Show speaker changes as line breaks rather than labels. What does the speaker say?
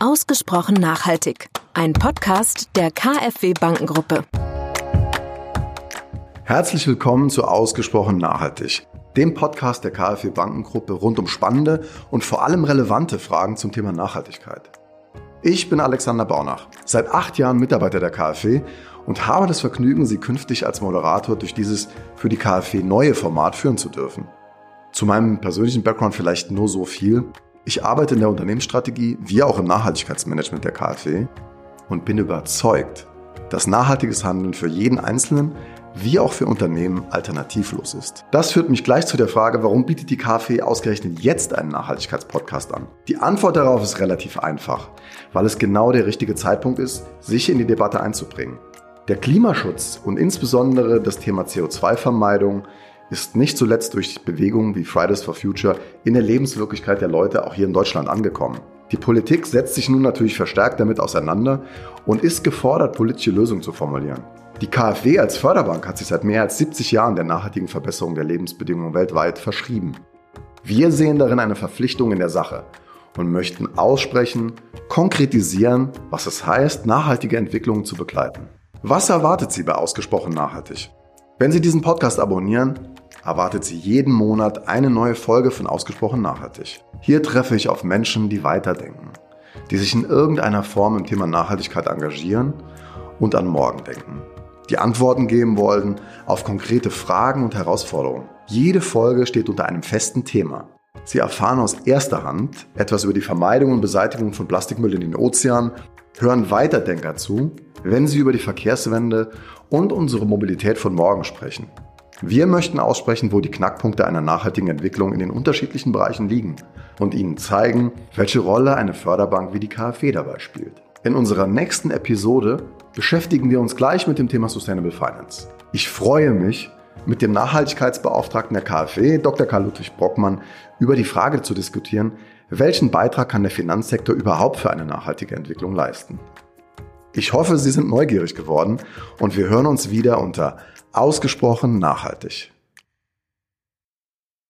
Ausgesprochen nachhaltig. Ein Podcast der KfW Bankengruppe.
Herzlich willkommen zu Ausgesprochen nachhaltig, dem Podcast der KfW Bankengruppe rund um spannende und vor allem relevante Fragen zum Thema Nachhaltigkeit. Ich bin Alexander Baunach, seit acht Jahren Mitarbeiter der KfW und habe das Vergnügen, Sie künftig als Moderator durch dieses für die KfW neue Format führen zu dürfen. Zu meinem persönlichen Background vielleicht nur so viel. Ich arbeite in der Unternehmensstrategie wie auch im Nachhaltigkeitsmanagement der KfW und bin überzeugt, dass nachhaltiges Handeln für jeden Einzelnen wie auch für Unternehmen alternativlos ist. Das führt mich gleich zu der Frage, warum bietet die KfW ausgerechnet jetzt einen Nachhaltigkeitspodcast an? Die Antwort darauf ist relativ einfach, weil es genau der richtige Zeitpunkt ist, sich in die Debatte einzubringen. Der Klimaschutz und insbesondere das Thema CO2-Vermeidung ist nicht zuletzt durch Bewegungen wie Fridays for Future in der Lebenswirklichkeit der Leute auch hier in Deutschland angekommen. Die Politik setzt sich nun natürlich verstärkt damit auseinander und ist gefordert, politische Lösungen zu formulieren. Die KfW als Förderbank hat sich seit mehr als 70 Jahren der nachhaltigen Verbesserung der Lebensbedingungen weltweit verschrieben. Wir sehen darin eine Verpflichtung in der Sache und möchten aussprechen, konkretisieren, was es heißt, nachhaltige Entwicklungen zu begleiten. Was erwartet Sie bei Ausgesprochen Nachhaltig? Wenn Sie diesen Podcast abonnieren, erwartet Sie jeden Monat eine neue Folge von Ausgesprochen Nachhaltig. Hier treffe ich auf Menschen, die weiterdenken, die sich in irgendeiner Form im Thema Nachhaltigkeit engagieren und an morgen denken, die Antworten geben wollen auf konkrete Fragen und Herausforderungen. Jede Folge steht unter einem festen Thema. Sie erfahren aus erster Hand etwas über die Vermeidung und Beseitigung von Plastikmüll in den Ozeanen, hören Weiterdenker zu, wenn sie über die Verkehrswende und unsere Mobilität von morgen sprechen. Wir möchten aussprechen, wo die Knackpunkte einer nachhaltigen Entwicklung in den unterschiedlichen Bereichen liegen und Ihnen zeigen, welche Rolle eine Förderbank wie die KfW dabei spielt. In unserer nächsten Episode beschäftigen wir uns gleich mit dem Thema Sustainable Finance. Ich freue mich, mit dem Nachhaltigkeitsbeauftragten der KfW, Dr. Karl-Ludwig Brockmann, über die Frage zu diskutieren, welchen Beitrag kann der Finanzsektor überhaupt für eine nachhaltige Entwicklung leisten. Ich hoffe, Sie sind neugierig geworden und wir hören uns wieder unter Ausgesprochen nachhaltig.